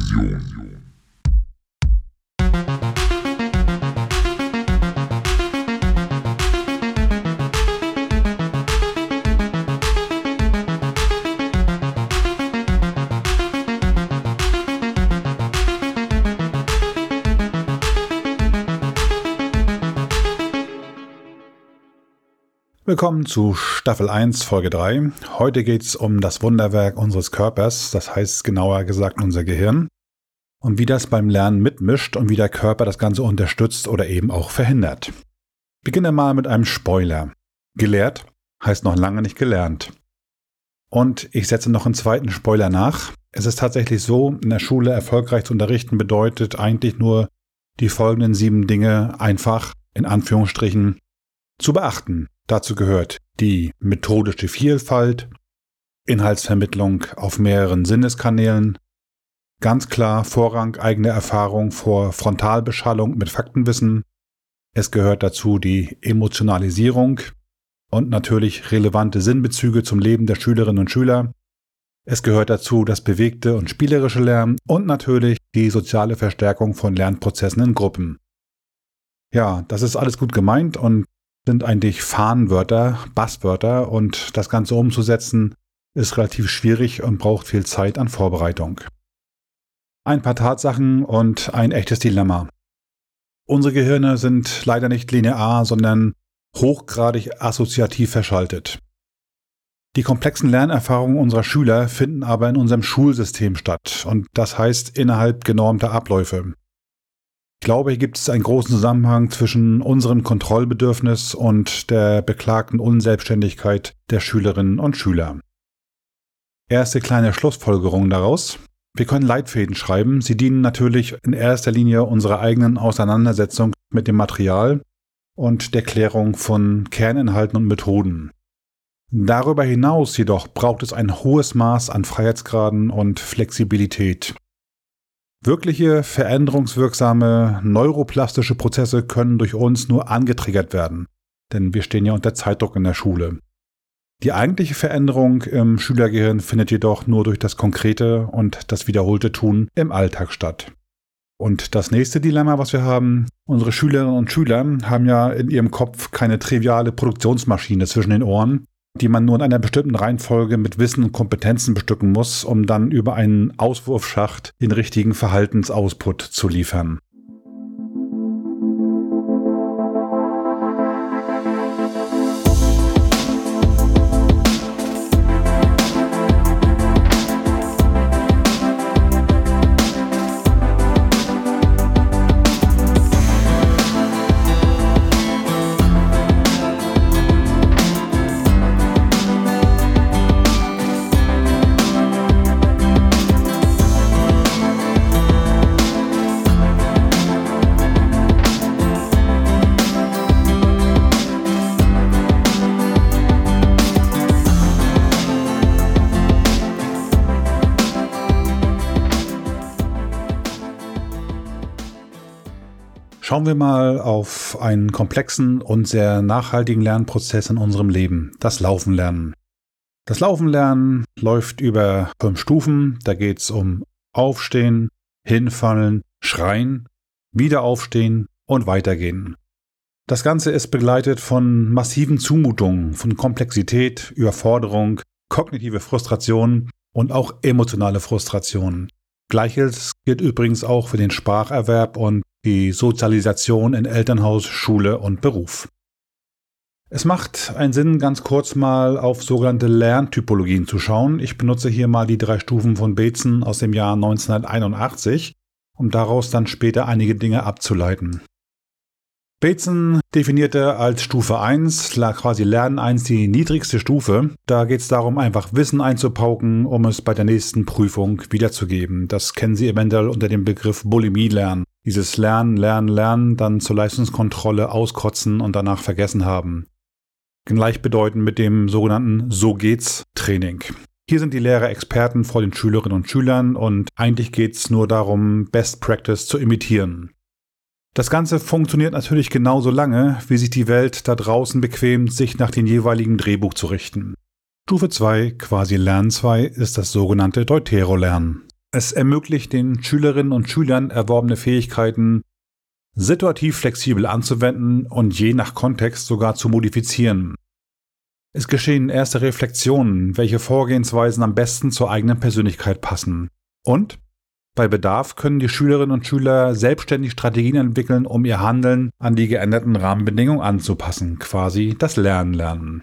Visión. Willkommen zu Staffel 1, Folge 3. Heute geht es um das Wunderwerk unseres Körpers, das heißt genauer gesagt unser Gehirn, und wie das beim Lernen mitmischt und wie der Körper das Ganze unterstützt oder eben auch verhindert. Beginne mal mit einem Spoiler. Gelehrt heißt noch lange nicht gelernt. Und ich setze noch einen zweiten Spoiler nach. Es ist tatsächlich so, in der Schule erfolgreich zu unterrichten bedeutet eigentlich nur die folgenden sieben Dinge einfach in Anführungsstrichen zu beachten. Dazu gehört die methodische Vielfalt, Inhaltsvermittlung auf mehreren Sinneskanälen, ganz klar Vorrang eigener Erfahrung vor Frontalbeschallung mit Faktenwissen. Es gehört dazu die Emotionalisierung und natürlich relevante Sinnbezüge zum Leben der Schülerinnen und Schüler. Es gehört dazu das bewegte und spielerische Lernen und natürlich die soziale Verstärkung von Lernprozessen in Gruppen. Ja, das ist alles gut gemeint und sind eigentlich Fahnenwörter, Basswörter und das Ganze umzusetzen ist relativ schwierig und braucht viel Zeit an Vorbereitung. Ein paar Tatsachen und ein echtes Dilemma. Unsere Gehirne sind leider nicht linear, sondern hochgradig assoziativ verschaltet. Die komplexen Lernerfahrungen unserer Schüler finden aber in unserem Schulsystem statt und das heißt innerhalb genormter Abläufe. Ich glaube, hier gibt es einen großen Zusammenhang zwischen unserem Kontrollbedürfnis und der beklagten Unselbstständigkeit der Schülerinnen und Schüler. Erste kleine Schlussfolgerung daraus. Wir können Leitfäden schreiben. Sie dienen natürlich in erster Linie unserer eigenen Auseinandersetzung mit dem Material und der Klärung von Kerninhalten und Methoden. Darüber hinaus jedoch braucht es ein hohes Maß an Freiheitsgraden und Flexibilität. Wirkliche veränderungswirksame neuroplastische Prozesse können durch uns nur angetriggert werden, denn wir stehen ja unter Zeitdruck in der Schule. Die eigentliche Veränderung im Schülergehirn findet jedoch nur durch das konkrete und das wiederholte Tun im Alltag statt. Und das nächste Dilemma, was wir haben, unsere Schülerinnen und Schüler haben ja in ihrem Kopf keine triviale Produktionsmaschine zwischen den Ohren, die man nur in einer bestimmten Reihenfolge mit Wissen und Kompetenzen bestücken muss, um dann über einen Auswurfschacht den richtigen Verhaltensausput zu liefern. Schauen wir mal auf einen komplexen und sehr nachhaltigen Lernprozess in unserem Leben, das Laufen lernen. Das Laufen lernen läuft über fünf Stufen. Da geht es um Aufstehen, Hinfallen, Schreien, wieder aufstehen und weitergehen. Das Ganze ist begleitet von massiven Zumutungen, von Komplexität, Überforderung, kognitive Frustration und auch emotionale Frustration. Gleiches gilt übrigens auch für den Spracherwerb und die Sozialisation in Elternhaus, Schule und Beruf. Es macht einen Sinn, ganz kurz mal auf sogenannte Lerntypologien zu schauen. Ich benutze hier mal die drei Stufen von Betzen aus dem Jahr 1981, um daraus dann später einige Dinge abzuleiten. Bateson definierte als Stufe 1, quasi Lernen 1, die niedrigste Stufe. Da geht es darum, einfach Wissen einzupauken, um es bei der nächsten Prüfung wiederzugeben. Das kennen Sie eventuell unter dem Begriff Bulimie-Lernen. Dieses Lernen, Lernen, Lernen, dann zur Leistungskontrolle auskotzen und danach vergessen haben. Gleichbedeutend mit dem sogenannten So geht's Training. Hier sind die Lehrer Experten vor den Schülerinnen und Schülern und eigentlich geht es nur darum, Best Practice zu imitieren. Das Ganze funktioniert natürlich genauso lange, wie sich die Welt da draußen bequemt, sich nach dem jeweiligen Drehbuch zu richten. Stufe 2, quasi Lern 2, ist das sogenannte Deutero-Lernen. Es ermöglicht den Schülerinnen und Schülern erworbene Fähigkeiten situativ flexibel anzuwenden und je nach Kontext sogar zu modifizieren. Es geschehen erste Reflexionen, welche Vorgehensweisen am besten zur eigenen Persönlichkeit passen. Und bei Bedarf können die Schülerinnen und Schüler selbstständig Strategien entwickeln, um ihr Handeln an die geänderten Rahmenbedingungen anzupassen, quasi das Lernen lernen.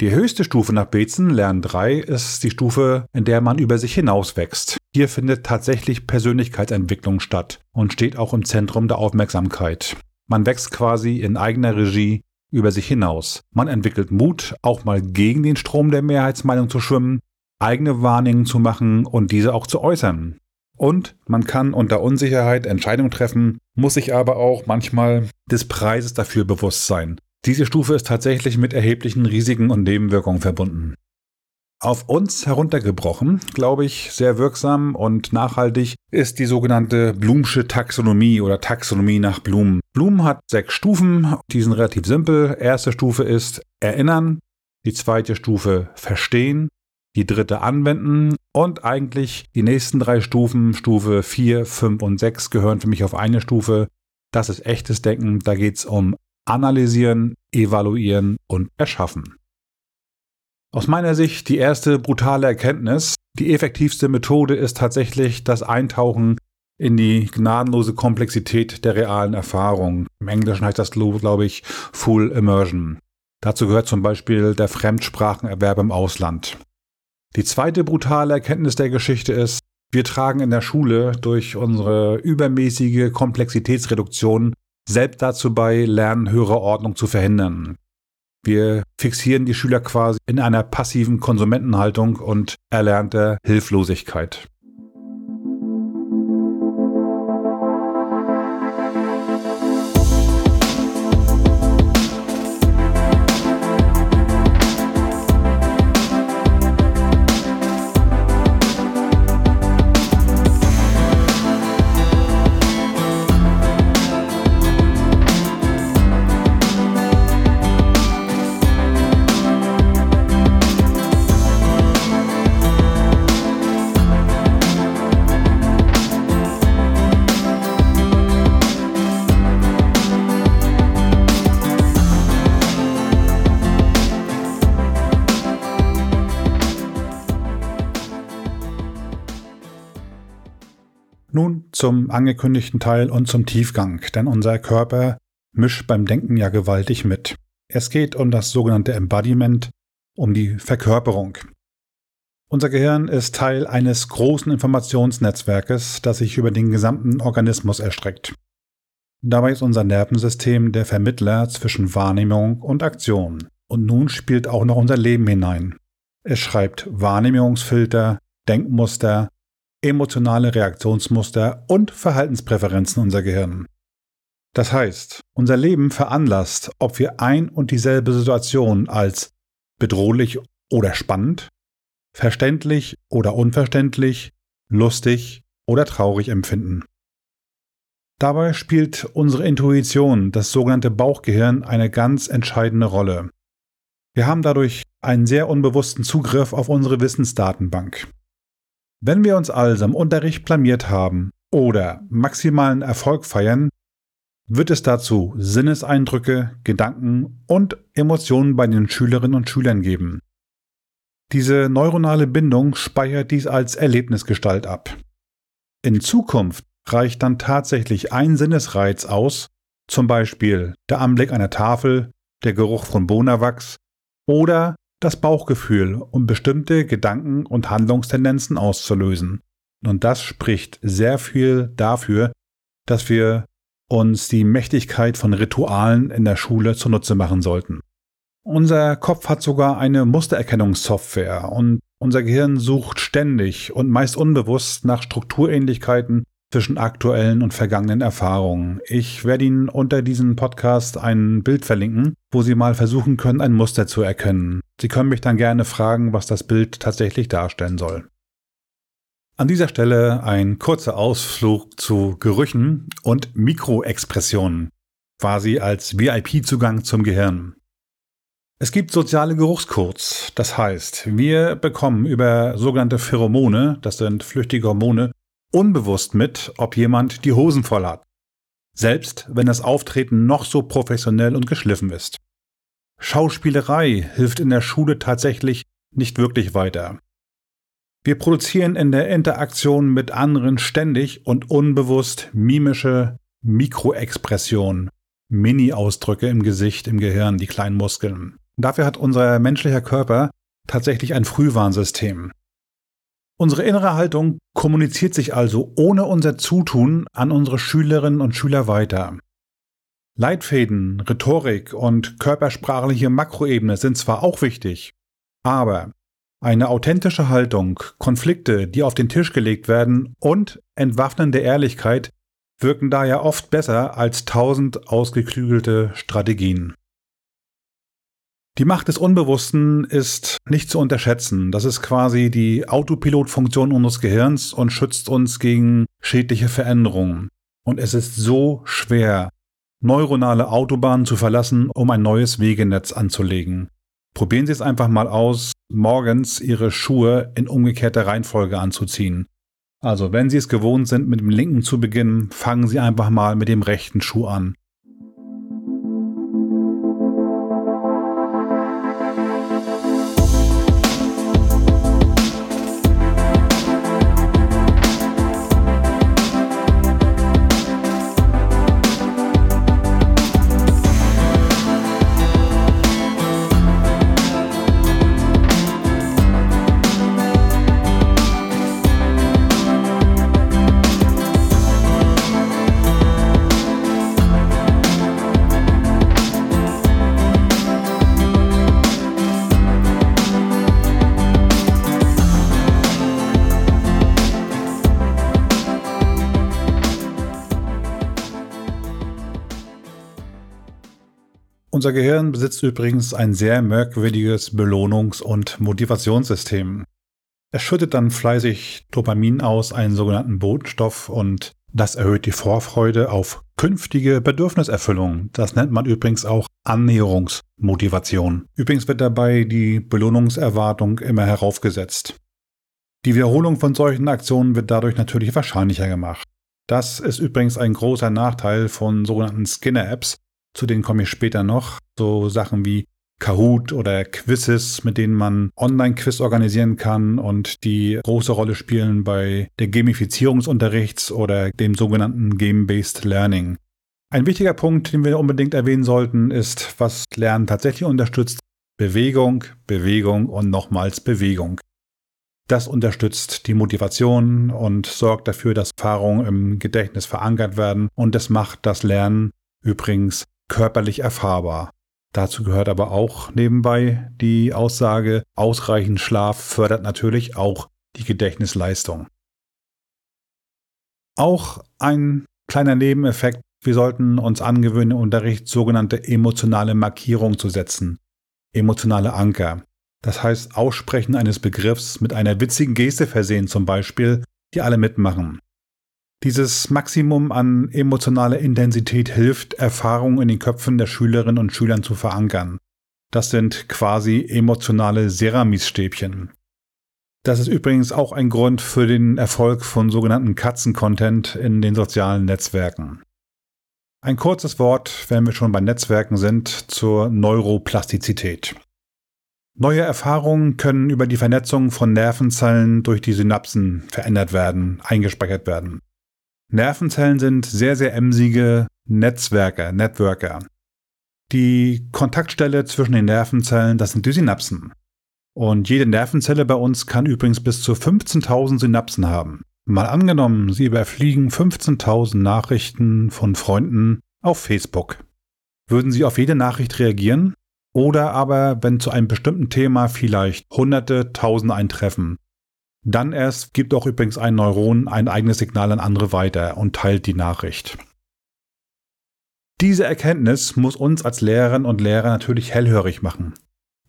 Die höchste Stufe nach Bezen, Lernen 3, ist die Stufe, in der man über sich hinauswächst. Hier findet tatsächlich Persönlichkeitsentwicklung statt und steht auch im Zentrum der Aufmerksamkeit. Man wächst quasi in eigener Regie über sich hinaus. Man entwickelt Mut, auch mal gegen den Strom der Mehrheitsmeinung zu schwimmen, eigene Wahrnehmungen zu machen und diese auch zu äußern. Und man kann unter Unsicherheit Entscheidungen treffen, muss sich aber auch manchmal des Preises dafür bewusst sein. Diese Stufe ist tatsächlich mit erheblichen Risiken und Nebenwirkungen verbunden. Auf uns heruntergebrochen, glaube ich, sehr wirksam und nachhaltig ist die sogenannte Blumsche Taxonomie oder Taxonomie nach Blum. Blum hat sechs Stufen, die sind relativ simpel. Erste Stufe ist Erinnern, die zweite Stufe Verstehen, die dritte Anwenden und eigentlich die nächsten drei Stufen, Stufe 4, 5 und 6, gehören für mich auf eine Stufe. Das ist echtes Denken, da geht es um Analysieren, Evaluieren und Erschaffen. Aus meiner Sicht die erste brutale Erkenntnis. Die effektivste Methode ist tatsächlich das Eintauchen in die gnadenlose Komplexität der realen Erfahrung. Im Englischen heißt das, glaube ich, Full Immersion. Dazu gehört zum Beispiel der Fremdsprachenerwerb im Ausland. Die zweite brutale Erkenntnis der Geschichte ist, wir tragen in der Schule durch unsere übermäßige Komplexitätsreduktion selbst dazu bei, Lernen höherer Ordnung zu verhindern. Wir fixieren die Schüler quasi in einer passiven Konsumentenhaltung und erlernter Hilflosigkeit. Zum angekündigten Teil und zum Tiefgang, denn unser Körper mischt beim Denken ja gewaltig mit. Es geht um das sogenannte Embodiment, um die Verkörperung. Unser Gehirn ist Teil eines großen Informationsnetzwerkes, das sich über den gesamten Organismus erstreckt. Dabei ist unser Nervensystem der Vermittler zwischen Wahrnehmung und Aktion. Und nun spielt auch noch unser Leben hinein. Es schreibt Wahrnehmungsfilter, Denkmuster, emotionale Reaktionsmuster und Verhaltenspräferenzen unser Gehirn. Das heißt, unser Leben veranlasst, ob wir ein und dieselbe Situation als bedrohlich oder spannend, verständlich oder unverständlich, lustig oder traurig empfinden. Dabei spielt unsere Intuition, das sogenannte Bauchgehirn, eine ganz entscheidende Rolle. Wir haben dadurch einen sehr unbewussten Zugriff auf unsere Wissensdatenbank. Wenn wir uns also im Unterricht blamiert haben oder maximalen Erfolg feiern, wird es dazu Sinneseindrücke, Gedanken und Emotionen bei den Schülerinnen und Schülern geben. Diese neuronale Bindung speichert dies als Erlebnisgestalt ab. In Zukunft reicht dann tatsächlich ein Sinnesreiz aus, zum Beispiel der Anblick einer Tafel, der Geruch von Bonawachs oder das Bauchgefühl, um bestimmte Gedanken und Handlungstendenzen auszulösen. Und das spricht sehr viel dafür, dass wir uns die Mächtigkeit von Ritualen in der Schule zunutze machen sollten. Unser Kopf hat sogar eine Mustererkennungssoftware und unser Gehirn sucht ständig und meist unbewusst nach Strukturähnlichkeiten zwischen aktuellen und vergangenen Erfahrungen. Ich werde Ihnen unter diesem Podcast ein Bild verlinken, wo Sie mal versuchen können, ein Muster zu erkennen. Sie können mich dann gerne fragen, was das Bild tatsächlich darstellen soll. An dieser Stelle ein kurzer Ausflug zu Gerüchen und Mikroexpressionen, quasi als VIP-Zugang zum Gehirn. Es gibt soziale Geruchscodes. Das heißt, wir bekommen über sogenannte Pheromone, das sind flüchtige Hormone, unbewusst mit, ob jemand die Hosen voll hat. Selbst wenn das Auftreten noch so professionell und geschliffen ist. Schauspielerei hilft in der Schule tatsächlich nicht wirklich weiter. Wir produzieren in der Interaktion mit anderen ständig und unbewusst mimische Mikroexpressionen, Mini-Ausdrücke im Gesicht, im Gehirn, die kleinen Muskeln. Dafür hat unser menschlicher Körper tatsächlich ein Frühwarnsystem. Unsere innere Haltung kommuniziert sich also ohne unser Zutun an unsere Schülerinnen und Schüler weiter. Leitfäden, Rhetorik und körpersprachliche Makroebene sind zwar auch wichtig, aber eine authentische Haltung, Konflikte, die auf den Tisch gelegt werden und entwaffnende Ehrlichkeit wirken daher oft besser als tausend ausgeklügelte Strategien. Die Macht des Unbewussten ist nicht zu unterschätzen. Das ist quasi die Autopilotfunktion unseres Gehirns und schützt uns gegen schädliche Veränderungen. Und es ist so schwer, neuronale Autobahnen zu verlassen, um ein neues Wegenetz anzulegen. Probieren Sie es einfach mal aus, morgens Ihre Schuhe in umgekehrter Reihenfolge anzuziehen. Also, wenn Sie es gewohnt sind, mit dem linken zu beginnen, fangen Sie einfach mal mit dem rechten Schuh an. Unser Gehirn besitzt übrigens ein sehr merkwürdiges Belohnungs- und Motivationssystem. Es schüttet dann fleißig Dopamin aus, einen sogenannten Botenstoff, und das erhöht die Vorfreude auf künftige Bedürfniserfüllung. Das nennt man übrigens auch Annäherungsmotivation. Übrigens wird dabei die Belohnungserwartung immer heraufgesetzt. Die Wiederholung von solchen Aktionen wird dadurch natürlich wahrscheinlicher gemacht. Das ist übrigens ein großer Nachteil von sogenannten Skinner-Apps, zu denen komme ich später noch. So Sachen wie Kahoot oder Quizzes, mit denen man Online-Quiz organisieren kann und die große Rolle spielen bei der Gamifizierung des Unterrichts oder dem sogenannten Game-Based Learning. Ein wichtiger Punkt, den wir unbedingt erwähnen sollten, ist, was Lernen tatsächlich unterstützt. Bewegung, Bewegung und nochmals Bewegung. Das unterstützt die Motivation und sorgt dafür, dass Erfahrungen im Gedächtnis verankert werden und es macht das Lernen übrigens körperlich erfahrbar. Dazu gehört aber auch nebenbei die Aussage, ausreichend Schlaf fördert natürlich auch die Gedächtnisleistung. Auch ein kleiner Nebeneffekt, wir sollten uns angewöhnen, im Unterricht sogenannte emotionale Markierung zu setzen. Emotionale Anker. Das heißt, Aussprechen eines Begriffs mit einer witzigen Geste versehen zum Beispiel, die alle mitmachen. Dieses Maximum an emotionaler Intensität hilft, Erfahrungen in den Köpfen der Schülerinnen und Schülern zu verankern. Das sind quasi emotionale Ceramisstäbchen. Das ist übrigens auch ein Grund für den Erfolg von sogenannten Katzen-Content in den sozialen Netzwerken. Ein kurzes Wort, wenn wir schon bei Netzwerken sind, zur Neuroplastizität. Neue Erfahrungen können über die Vernetzung von Nervenzellen durch die Synapsen verändert werden, eingespeichert werden. Nervenzellen sind sehr, sehr emsige Netzwerke, Networker. Die Kontaktstelle zwischen den Nervenzellen, das sind die Synapsen. Und jede Nervenzelle bei uns kann übrigens bis zu 15.000 Synapsen haben. Mal angenommen, Sie überfliegen 15.000 Nachrichten von Freunden auf Facebook. Würden Sie auf jede Nachricht reagieren? Oder aber, wenn zu einem bestimmten Thema vielleicht Hunderte, Tausende eintreffen, dann erst gibt auch übrigens ein Neuron ein eigenes Signal an andere weiter und teilt die Nachricht. Diese Erkenntnis muss uns als Lehrerinnen und Lehrer natürlich hellhörig machen.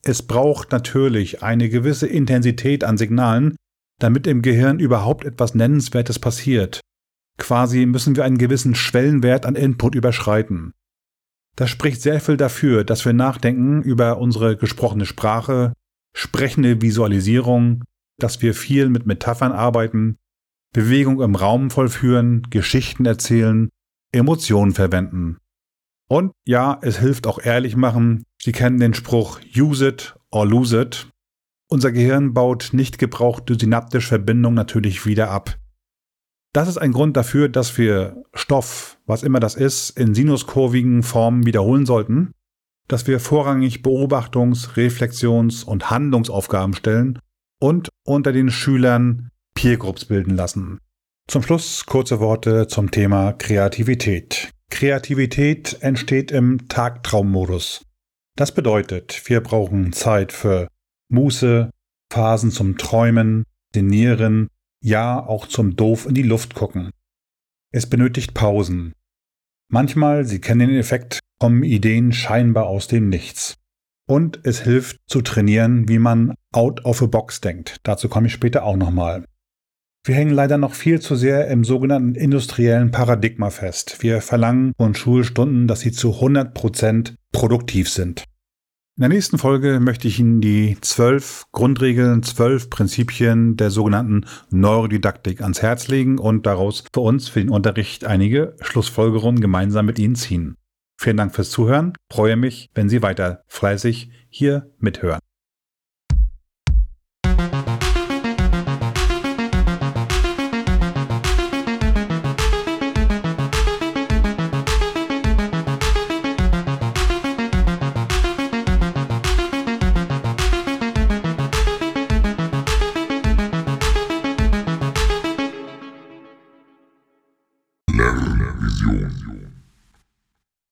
Es braucht natürlich eine gewisse Intensität an Signalen, damit im Gehirn überhaupt etwas Nennenswertes passiert. Quasi müssen wir einen gewissen Schwellenwert an Input überschreiten. Das spricht sehr viel dafür, dass wir nachdenken über unsere gesprochene Sprache, sprechende Visualisierung, dass wir viel mit Metaphern arbeiten, Bewegung im Raum vollführen, Geschichten erzählen, Emotionen verwenden. Und ja, es hilft auch ehrlich machen. Sie kennen den Spruch Use it or lose it. Unser Gehirn baut nicht gebrauchte synaptische Verbindungen natürlich wieder ab. Das ist ein Grund dafür, dass wir Stoff, was immer das ist, in sinuskurvigen Formen wiederholen sollten, dass wir vorrangig Beobachtungs-, Reflexions- und Handlungsaufgaben stellen und unter den Schülern Peergroups bilden lassen. Zum Schluss kurze Worte zum Thema Kreativität. Kreativität entsteht im Tagtraummodus. Das bedeutet, wir brauchen Zeit für Muße, Phasen zum Träumen, Dinieren, ja auch zum Doof in die Luft gucken. Es benötigt Pausen. Manchmal, Sie kennen den Effekt, kommen Ideen scheinbar aus dem Nichts. Und es hilft zu trainieren, wie man out of a box denkt. Dazu komme ich später auch nochmal. Wir hängen leider noch viel zu sehr im sogenannten industriellen Paradigma fest. Wir verlangen von Schulstunden, dass sie zu 100 Prozent produktiv sind. In der nächsten Folge möchte ich Ihnen die zwölf Grundregeln, zwölf Prinzipien der sogenannten Neurodidaktik ans Herz legen und daraus für uns, für den Unterricht, einige Schlussfolgerungen gemeinsam mit Ihnen ziehen. Vielen Dank fürs Zuhören. Freue mich, wenn Sie weiter fleißig hier mithören.